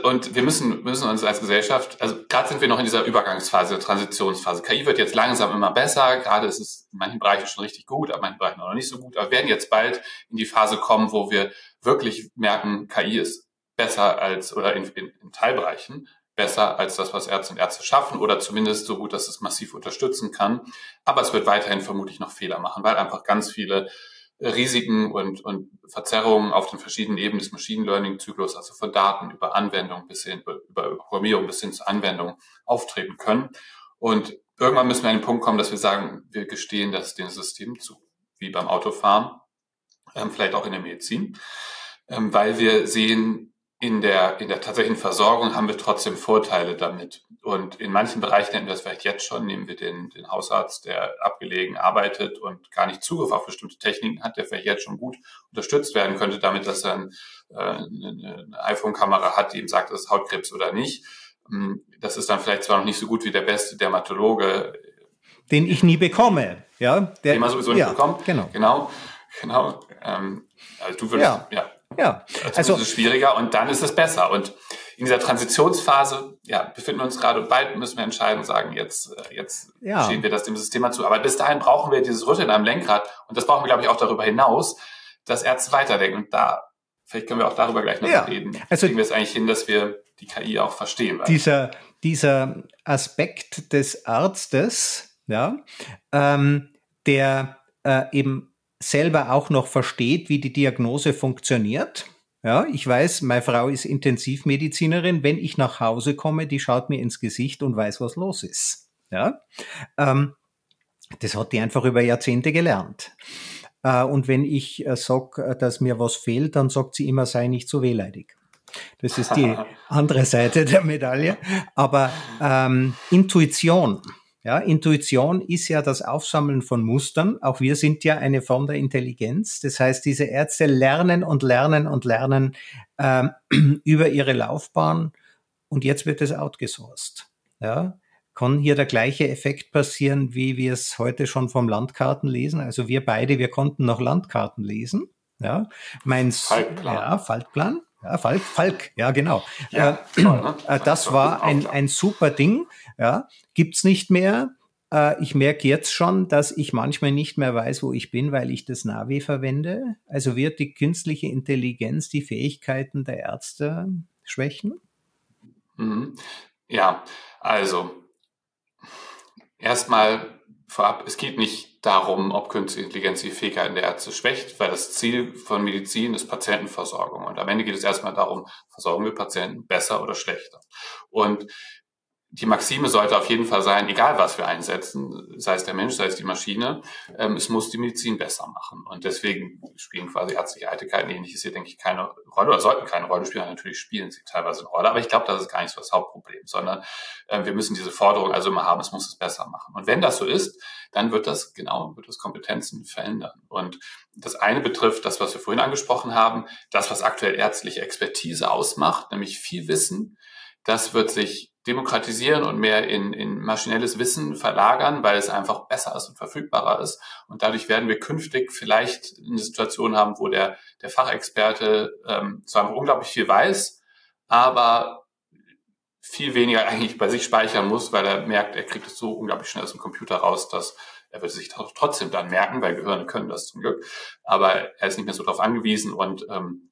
und wir müssen, müssen uns als Gesellschaft, also gerade sind wir noch in dieser Übergangsphase, Transitionsphase. KI wird jetzt langsam immer besser, gerade ist es in manchen Bereichen schon richtig gut, aber in manchen Bereichen noch nicht so gut, aber wir werden jetzt bald in die Phase kommen, wo wir wirklich merken, KI ist besser als, oder in, in, in Teilbereichen besser als das, was Ärzte und Ärzte schaffen oder zumindest so gut, dass es massiv unterstützen kann. Aber es wird weiterhin vermutlich noch Fehler machen, weil einfach ganz viele Risiken und, und Verzerrungen auf den verschiedenen Ebenen des Machine Learning Zyklus, also von Daten über Anwendung bis hin, über Programmierung bis hin zur Anwendung auftreten können. Und irgendwann müssen wir an den Punkt kommen, dass wir sagen, wir gestehen das dem System zu, wie beim Autofahren, ähm, vielleicht auch in der Medizin, ähm, weil wir sehen, in der, in der tatsächlichen Versorgung haben wir trotzdem Vorteile damit. Und in manchen Bereichen nehmen wir das vielleicht jetzt schon, nehmen wir den, den Hausarzt, der abgelegen arbeitet und gar nicht Zugriff auf bestimmte Techniken hat, der vielleicht jetzt schon gut unterstützt werden könnte, damit dass er ein, äh, eine, eine iPhone-Kamera hat, die ihm sagt, das ist Hautkrebs oder nicht. Hm, das ist dann vielleicht zwar noch nicht so gut wie der beste Dermatologe. Den ich nie bekomme, ja. Der, den man sowieso nicht ja, bekommt. Genau. Genau. Genau. Ähm, also du würdest, ja. ja ja, also ist es schwieriger und dann ist es besser. Und in dieser Transitionsphase, ja, befinden wir uns gerade bald müssen wir entscheiden und sagen, jetzt, äh, jetzt ja. stehen wir das dem System zu. Aber bis dahin brauchen wir dieses Rütteln am Lenkrad und das brauchen wir, glaube ich, auch darüber hinaus, dass Ärzte weiterdenken. Und da, vielleicht können wir auch darüber gleich noch ja. reden. Also kriegen wir es eigentlich hin, dass wir die KI auch verstehen. Dieser, dieser Aspekt des Arztes, ja, ähm, der äh, eben selber auch noch versteht, wie die Diagnose funktioniert. Ja, ich weiß, meine Frau ist Intensivmedizinerin. Wenn ich nach Hause komme, die schaut mir ins Gesicht und weiß, was los ist. Ja, ähm, das hat die einfach über Jahrzehnte gelernt. Äh, und wenn ich äh, sage, äh, dass mir was fehlt, dann sagt sie immer, sei nicht so wehleidig. Das ist die [laughs] andere Seite der Medaille. Aber ähm, Intuition, ja, Intuition ist ja das Aufsammeln von Mustern. Auch wir sind ja eine Form der Intelligenz. Das heißt, diese Ärzte lernen und lernen und lernen ähm, [clears throat] über ihre Laufbahn und jetzt wird es outgesourced. Ja, kann hier der gleiche Effekt passieren, wie wir es heute schon vom Landkarten lesen. Also wir beide, wir konnten noch Landkarten lesen. Ja, mein Falkplan. Ja, Falkplan. Ja, Falk, Falk, ja genau. Ja, äh, toll, ne? Äh, das war ein, ein super Ding. Ja, gibt's nicht mehr. Äh, ich merke jetzt schon, dass ich manchmal nicht mehr weiß, wo ich bin, weil ich das Navi verwende. Also wird die künstliche Intelligenz die Fähigkeiten der Ärzte schwächen? Mhm. Ja, also erstmal vorab, es geht nicht darum, ob künstliche Intelligenz die Fähigkeiten der Ärzte schwächt, weil das Ziel von Medizin ist Patientenversorgung. Und am Ende geht es erstmal darum, versorgen wir Patienten besser oder schlechter. Und die Maxime sollte auf jeden Fall sein, egal was wir einsetzen, sei es der Mensch, sei es die Maschine, ähm, es muss die Medizin besser machen. Und deswegen spielen quasi ärztliche Eitelkeiten ähnliches hier, denke ich, keine Rolle oder sollten keine Rolle spielen. Natürlich spielen sie teilweise eine Rolle, aber ich glaube, das ist gar nicht so das Hauptproblem, sondern äh, wir müssen diese Forderung also immer haben, es muss es besser machen. Und wenn das so ist, dann wird das genau, wird das Kompetenzen verändern. Und das eine betrifft das, was wir vorhin angesprochen haben, das, was aktuell ärztliche Expertise ausmacht, nämlich viel Wissen. Das wird sich demokratisieren und mehr in, in maschinelles Wissen verlagern, weil es einfach besser ist und verfügbarer ist. Und dadurch werden wir künftig vielleicht eine Situation haben, wo der, der Fachexperte ähm, zwar unglaublich viel weiß, aber viel weniger eigentlich bei sich speichern muss, weil er merkt, er kriegt es so unglaublich schnell aus dem Computer raus, dass er wird sich trotzdem dann merken, weil Gehirne können das zum Glück, aber er ist nicht mehr so darauf angewiesen und ähm,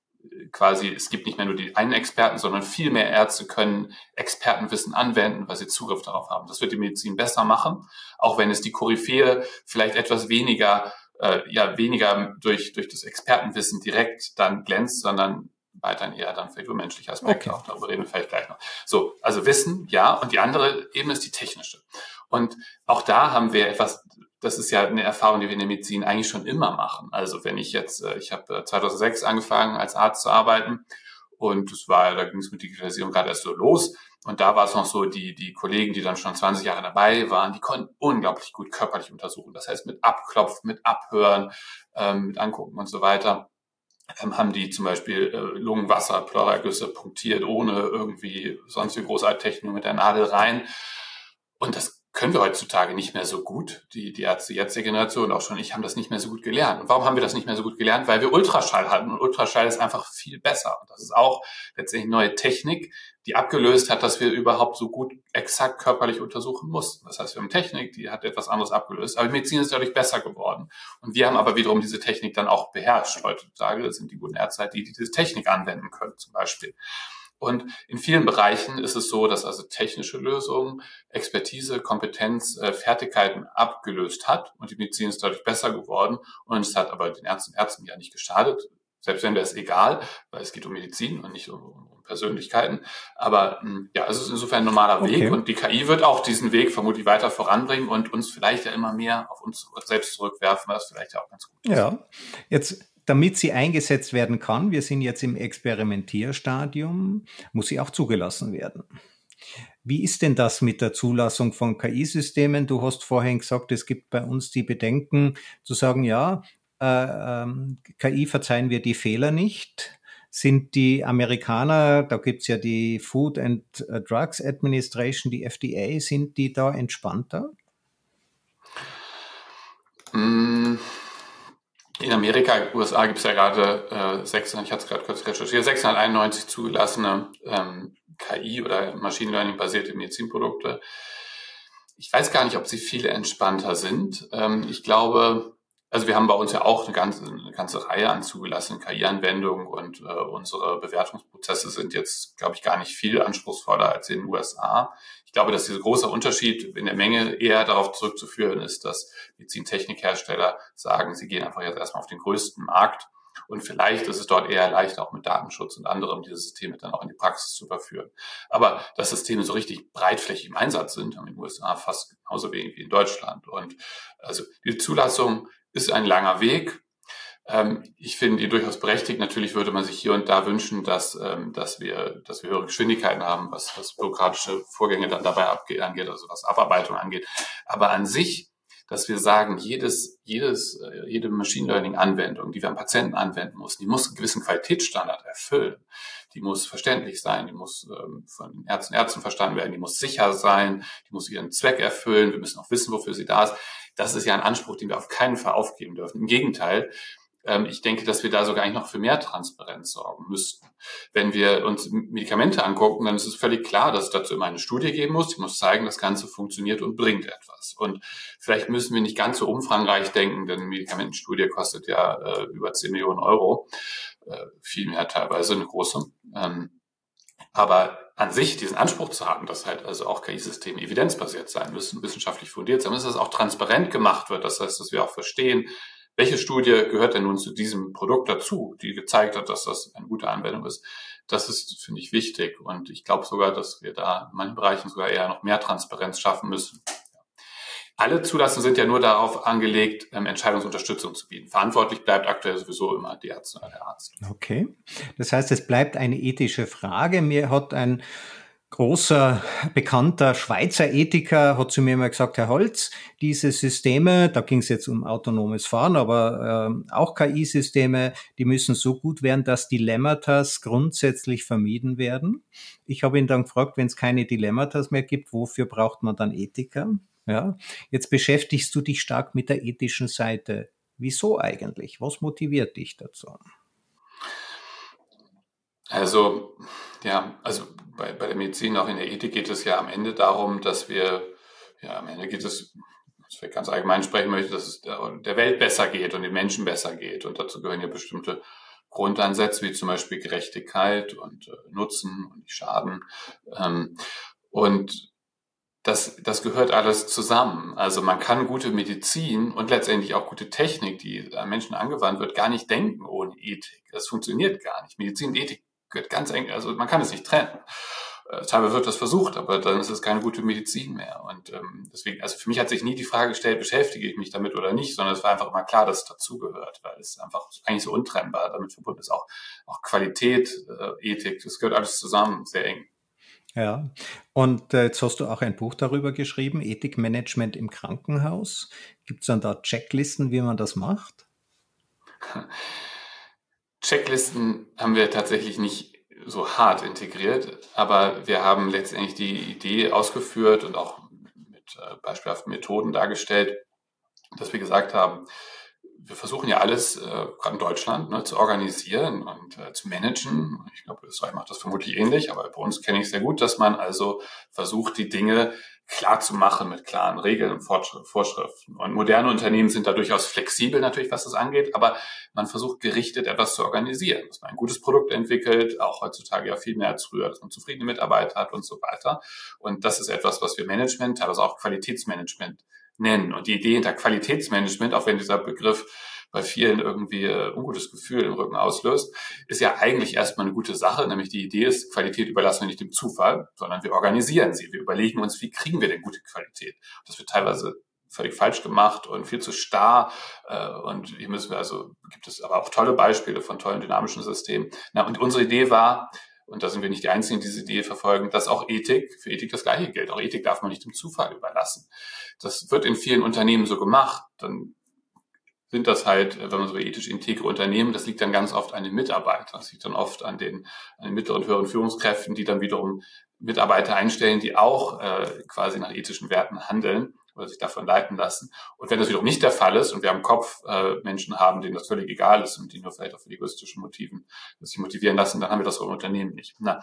quasi, es gibt nicht mehr nur die einen Experten, sondern viel mehr Ärzte können Expertenwissen anwenden, weil sie Zugriff darauf haben. Das wird die Medizin besser machen, auch wenn es die Koryphäe vielleicht etwas weniger, äh, ja, weniger durch, durch das Expertenwissen direkt dann glänzt, sondern weiterhin eher dann vielleicht über menschliche Aspekte, okay. auch darüber reden wir vielleicht gleich noch. So, also Wissen, ja, und die andere Ebene ist die technische. Und auch da haben wir etwas das ist ja eine Erfahrung, die wir in der Medizin eigentlich schon immer machen. Also wenn ich jetzt, äh, ich habe 2006 äh, angefangen als Arzt zu arbeiten und es war, da ging es mit Digitalisierung gerade erst so los. Und da war es noch so, die, die Kollegen, die dann schon 20 Jahre dabei waren, die konnten unglaublich gut körperlich untersuchen. Das heißt, mit Abklopfen, mit Abhören, ähm, mit Angucken und so weiter, ähm, haben die zum Beispiel äh, Lungenwasser, Pleuraergüsse punktiert, ohne irgendwie sonstige großartige Technik mit der Nadel rein. Und das können wir heutzutage nicht mehr so gut. Die, die Ärzte jetzt der Generation, auch schon ich, haben das nicht mehr so gut gelernt. Und warum haben wir das nicht mehr so gut gelernt? Weil wir Ultraschall hatten. Und Ultraschall ist einfach viel besser. Und das ist auch letztendlich neue Technik, die abgelöst hat, dass wir überhaupt so gut exakt körperlich untersuchen mussten. Das heißt, wir haben Technik, die hat etwas anderes abgelöst. Aber die Medizin ist dadurch besser geworden. Und wir haben aber wiederum diese Technik dann auch beherrscht. Heutzutage sind die guten Ärzte, die diese Technik anwenden können, zum Beispiel. Und in vielen Bereichen ist es so, dass also technische Lösungen, Expertise, Kompetenz, äh, Fertigkeiten abgelöst hat und die Medizin ist dadurch besser geworden. Und es hat aber den Ärzten und Ärzten ja nicht geschadet. Selbst wenn wäre es egal, weil es geht um Medizin und nicht um, um Persönlichkeiten. Aber hm, ja, es ist insofern ein normaler okay. Weg und die KI wird auch diesen Weg vermutlich weiter voranbringen und uns vielleicht ja immer mehr auf uns selbst zurückwerfen, was vielleicht ja auch ganz gut ist. Ja, jetzt damit sie eingesetzt werden kann, wir sind jetzt im Experimentierstadium, muss sie auch zugelassen werden. Wie ist denn das mit der Zulassung von KI-Systemen? Du hast vorhin gesagt, es gibt bei uns die Bedenken zu sagen, ja, äh, ähm, KI verzeihen wir die Fehler nicht. Sind die Amerikaner, da gibt's ja die Food and Drugs Administration, die FDA, sind die da entspannter? Mm. In Amerika, USA gibt es ja gerade äh, 600, ich hatte es gerade kurz recherchiert, 691 zugelassene ähm, KI oder Machine Learning basierte Medizinprodukte. Ich weiß gar nicht, ob sie viele entspannter sind. Ähm, ich glaube, also wir haben bei uns ja auch eine ganze, eine ganze Reihe an zugelassenen KI-Anwendungen und äh, unsere Bewertungsprozesse sind jetzt, glaube ich, gar nicht viel anspruchsvoller als in den USA. Ich glaube, dass dieser große Unterschied in der Menge eher darauf zurückzuführen ist, dass Medizintechnikhersteller sagen, sie gehen einfach jetzt erstmal auf den größten Markt und vielleicht ist es dort eher leichter, auch mit Datenschutz und anderem diese Systeme dann auch in die Praxis zu überführen. Aber dass Systeme so richtig breitflächig im Einsatz sind, haben in den USA fast genauso wenig wie in Deutschland. Und also die Zulassung ist ein langer Weg. Ähm, ich finde die durchaus berechtigt. Natürlich würde man sich hier und da wünschen, dass, ähm, dass, wir, dass wir höhere Geschwindigkeiten haben, was, was bürokratische Vorgänge dann dabei angeht, also was Abarbeitung angeht. Aber an sich, dass wir sagen, jedes, jedes, äh, jede Machine Learning Anwendung, die wir am Patienten anwenden müssen, die muss einen gewissen Qualitätsstandard erfüllen. Die muss verständlich sein, die muss ähm, von Ärzten und Ärzten verstanden werden, die muss sicher sein, die muss ihren Zweck erfüllen. Wir müssen auch wissen, wofür sie da ist das ist ja ein Anspruch, den wir auf keinen Fall aufgeben dürfen. Im Gegenteil, ähm, ich denke, dass wir da sogar eigentlich noch für mehr Transparenz sorgen müssten. Wenn wir uns Medikamente angucken, dann ist es völlig klar, dass es dazu immer eine Studie geben muss. Die muss zeigen, das Ganze funktioniert und bringt etwas. Und vielleicht müssen wir nicht ganz so umfangreich denken, denn eine Medikamentenstudie kostet ja äh, über 10 Millionen Euro, äh, viel mehr teilweise, eine große. Ähm, Aber an sich diesen Anspruch zu haben, dass halt also auch KI-Systeme evidenzbasiert sein müssen, wissenschaftlich fundiert sein, dass das auch transparent gemacht wird. Das heißt, dass wir auch verstehen, welche Studie gehört denn nun zu diesem Produkt dazu, die gezeigt hat, dass das eine gute Anwendung ist. Das ist, finde ich, wichtig. Und ich glaube sogar, dass wir da in manchen Bereichen sogar eher noch mehr Transparenz schaffen müssen. Alle Zulassungen sind ja nur darauf angelegt, ähm, Entscheidungsunterstützung zu bieten. Verantwortlich bleibt aktuell sowieso immer die Ärztin oder der Arzt. Okay. Das heißt, es bleibt eine ethische Frage. Mir hat ein großer, bekannter Schweizer Ethiker hat zu mir mal gesagt, Herr Holz, diese Systeme, da ging es jetzt um autonomes Fahren, aber äh, auch KI-Systeme, die müssen so gut werden, dass Dilemmatas grundsätzlich vermieden werden. Ich habe ihn dann gefragt, wenn es keine Dilemmatas mehr gibt, wofür braucht man dann Ethiker? Ja, jetzt beschäftigst du dich stark mit der ethischen Seite. Wieso eigentlich? Was motiviert dich dazu? Also, ja, also bei, bei der Medizin, auch in der Ethik geht es ja am Ende darum, dass wir, ja, am Ende geht es, was ich ganz allgemein sprechen möchte, dass es der Welt besser geht und den Menschen besser geht. Und dazu gehören ja bestimmte Grundansätze, wie zum Beispiel Gerechtigkeit und äh, Nutzen und Schaden. Ähm, und das, das gehört alles zusammen. Also man kann gute Medizin und letztendlich auch gute Technik, die an Menschen angewandt wird, gar nicht denken ohne Ethik. Das funktioniert gar nicht. Medizin und Ethik gehört ganz eng, also man kann es nicht trennen. Äh, teilweise wird das versucht, aber dann ist es keine gute Medizin mehr. Und ähm, deswegen, also für mich hat sich nie die Frage gestellt, beschäftige ich mich damit oder nicht, sondern es war einfach immer klar, dass es dazugehört, weil es einfach eigentlich so untrennbar damit verbunden ist. Auch, auch Qualität, äh, Ethik, das gehört alles zusammen, sehr eng. Ja, und äh, jetzt hast du auch ein Buch darüber geschrieben, Ethikmanagement im Krankenhaus. Gibt es dann da Checklisten, wie man das macht? Checklisten haben wir tatsächlich nicht so hart integriert, aber wir haben letztendlich die Idee ausgeführt und auch mit äh, beispielhaften Methoden dargestellt, dass wir gesagt haben, wir versuchen ja alles, äh, gerade in Deutschland, ne, zu organisieren und äh, zu managen. Ich glaube, Österreich macht das vermutlich ähnlich, aber bei uns kenne ich sehr gut, dass man also versucht, die Dinge klar zu machen mit klaren Regeln und Vorschriften. Und moderne Unternehmen sind da durchaus flexibel natürlich, was das angeht, aber man versucht gerichtet etwas zu organisieren, dass man ein gutes Produkt entwickelt, auch heutzutage ja viel mehr als früher, dass man zufriedene Mitarbeiter hat und so weiter. Und das ist etwas, was wir Management, teilweise auch Qualitätsmanagement nennen. Und die Idee hinter Qualitätsmanagement, auch wenn dieser Begriff bei vielen irgendwie äh, ungutes Gefühl im Rücken auslöst, ist ja eigentlich erstmal eine gute Sache. Nämlich die Idee ist, Qualität überlassen wir nicht dem Zufall, sondern wir organisieren sie. Wir überlegen uns, wie kriegen wir denn gute Qualität? Das wird teilweise völlig falsch gemacht und viel zu starr. Äh, und hier müssen wir also, gibt es aber auch tolle Beispiele von tollen dynamischen Systemen. Na, und unsere Idee war, und da sind wir nicht die Einzigen, die diese Idee verfolgen, dass auch Ethik, für Ethik das Gleiche gilt. Auch Ethik darf man nicht dem Zufall überlassen. Das wird in vielen Unternehmen so gemacht. Dann sind das halt, wenn man so ethisch integre Unternehmen, das liegt dann ganz oft an den Mitarbeitern. Das liegt dann oft an den, an den mittleren und höheren Führungskräften, die dann wiederum Mitarbeiter einstellen, die auch äh, quasi nach ethischen Werten handeln oder sich davon leiten lassen. Und wenn das wiederum nicht der Fall ist und wir am Kopf äh, Menschen haben, denen das völlig egal ist und die nur vielleicht für egoistischen Motiven sich motivieren lassen, dann haben wir das im Unternehmen nicht. Na,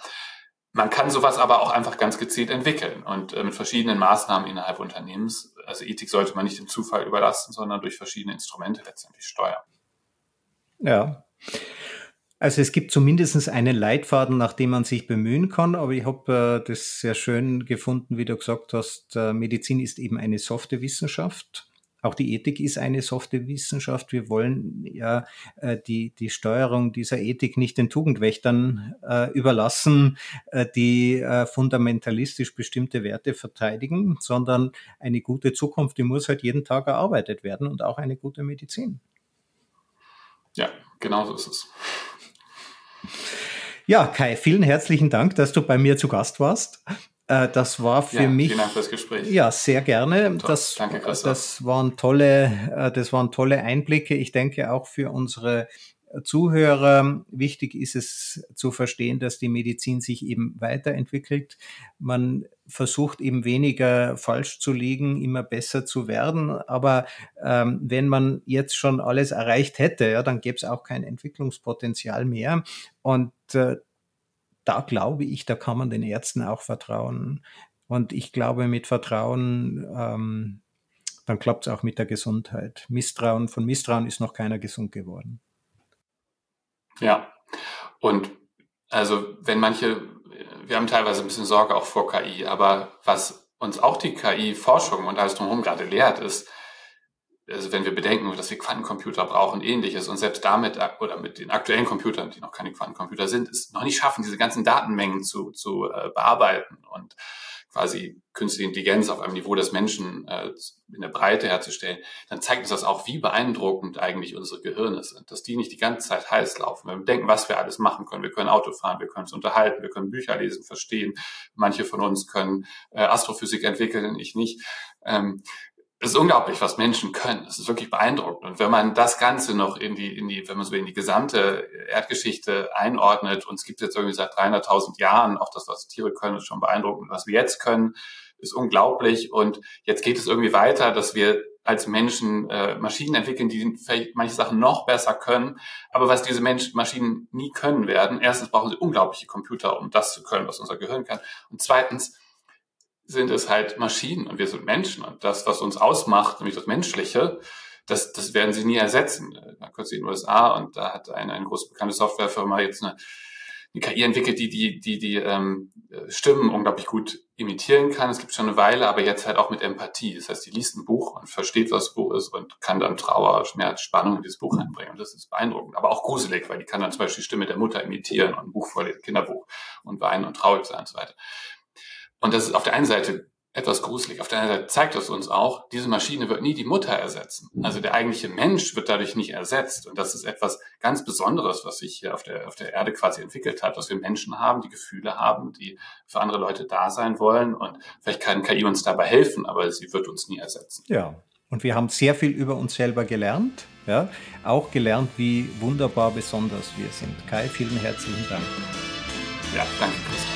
man kann sowas aber auch einfach ganz gezielt entwickeln und äh, mit verschiedenen Maßnahmen innerhalb Unternehmens. Also Ethik sollte man nicht dem Zufall überlassen, sondern durch verschiedene Instrumente letztendlich steuern. Ja. Also es gibt zumindest einen Leitfaden, nach dem man sich bemühen kann, aber ich habe äh, das sehr schön gefunden, wie du gesagt hast, äh, Medizin ist eben eine softe Wissenschaft. Auch die Ethik ist eine softe Wissenschaft. Wir wollen ja äh, die, die Steuerung dieser Ethik nicht den Tugendwächtern äh, überlassen, äh, die äh, fundamentalistisch bestimmte Werte verteidigen, sondern eine gute Zukunft, die muss halt jeden Tag erarbeitet werden und auch eine gute Medizin. Ja, genau so ist es. Ja, Kai, vielen herzlichen Dank, dass du bei mir zu Gast warst. Äh, das war für ja, mich. Vielen Dank fürs Gespräch. Ja, sehr gerne. Das, Danke, Christoph. das waren tolle, äh, das waren tolle Einblicke. Ich denke auch für unsere Zuhörer wichtig ist es zu verstehen, dass die Medizin sich eben weiterentwickelt. Man versucht eben weniger falsch zu liegen, immer besser zu werden. Aber ähm, wenn man jetzt schon alles erreicht hätte, ja, dann gäbe es auch kein Entwicklungspotenzial mehr. Und äh, da glaube ich, da kann man den Ärzten auch vertrauen. Und ich glaube, mit Vertrauen, ähm, dann klappt es auch mit der Gesundheit. Misstrauen, von Misstrauen ist noch keiner gesund geworden. Ja, und also wenn manche wir haben teilweise ein bisschen Sorge auch vor KI, aber was uns auch die KI-Forschung und alles drumherum gerade lehrt, ist, also wenn wir bedenken, dass wir Quantencomputer brauchen, ähnliches und selbst damit oder mit den aktuellen Computern, die noch keine Quantencomputer sind, es noch nicht schaffen, diese ganzen Datenmengen zu, zu äh, bearbeiten und quasi künstliche Intelligenz auf einem Niveau des Menschen äh, in der Breite herzustellen, dann zeigt uns das auch, wie beeindruckend eigentlich unsere Gehirne sind, dass die nicht die ganze Zeit heiß laufen. Wenn wir denken, was wir alles machen können, wir können Auto fahren, wir können uns unterhalten, wir können Bücher lesen, verstehen. Manche von uns können äh, Astrophysik entwickeln, ich nicht. Ähm, es ist unglaublich, was Menschen können. Es ist wirklich beeindruckend. Und wenn man das Ganze noch in die, in die, wenn man so in die gesamte Erdgeschichte einordnet, und es gibt jetzt irgendwie seit 300.000 Jahren, auch das, was Tiere können, ist schon beeindruckend. Was wir jetzt können, ist unglaublich. Und jetzt geht es irgendwie weiter, dass wir als Menschen äh, Maschinen entwickeln, die vielleicht manche Sachen noch besser können. Aber was diese Menschen, Maschinen nie können werden, erstens brauchen sie unglaubliche Computer, um das zu können, was unser Gehirn kann. Und zweitens, sind es halt Maschinen und wir sind Menschen. Und das, was uns ausmacht, nämlich das Menschliche, das, das werden sie nie ersetzen. Da kürzlich in den USA und da hat eine, eine große bekannte Softwarefirma jetzt eine, eine KI entwickelt, die die, die, die ähm, Stimmen unglaublich gut imitieren kann. Es gibt schon eine Weile, aber jetzt halt auch mit Empathie. Das heißt, die liest ein Buch und versteht, was das Buch ist und kann dann Trauer, Schmerz, Spannung in dieses Buch einbringen. Und das ist beeindruckend, aber auch gruselig, weil die kann dann zum Beispiel die Stimme der Mutter imitieren und ein Buch vorlesen, Kinderbuch und weinen und traurig sein und so weiter. Und das ist auf der einen Seite etwas gruselig. Auf der anderen Seite zeigt es uns auch, diese Maschine wird nie die Mutter ersetzen. Also der eigentliche Mensch wird dadurch nicht ersetzt. Und das ist etwas ganz Besonderes, was sich hier auf der, auf der Erde quasi entwickelt hat, dass wir Menschen haben, die Gefühle haben, die für andere Leute da sein wollen. Und vielleicht kann KI uns dabei helfen, aber sie wird uns nie ersetzen. Ja. Und wir haben sehr viel über uns selber gelernt. Ja, auch gelernt, wie wunderbar besonders wir sind. Kai, vielen herzlichen Dank. Ja, danke, Christoph.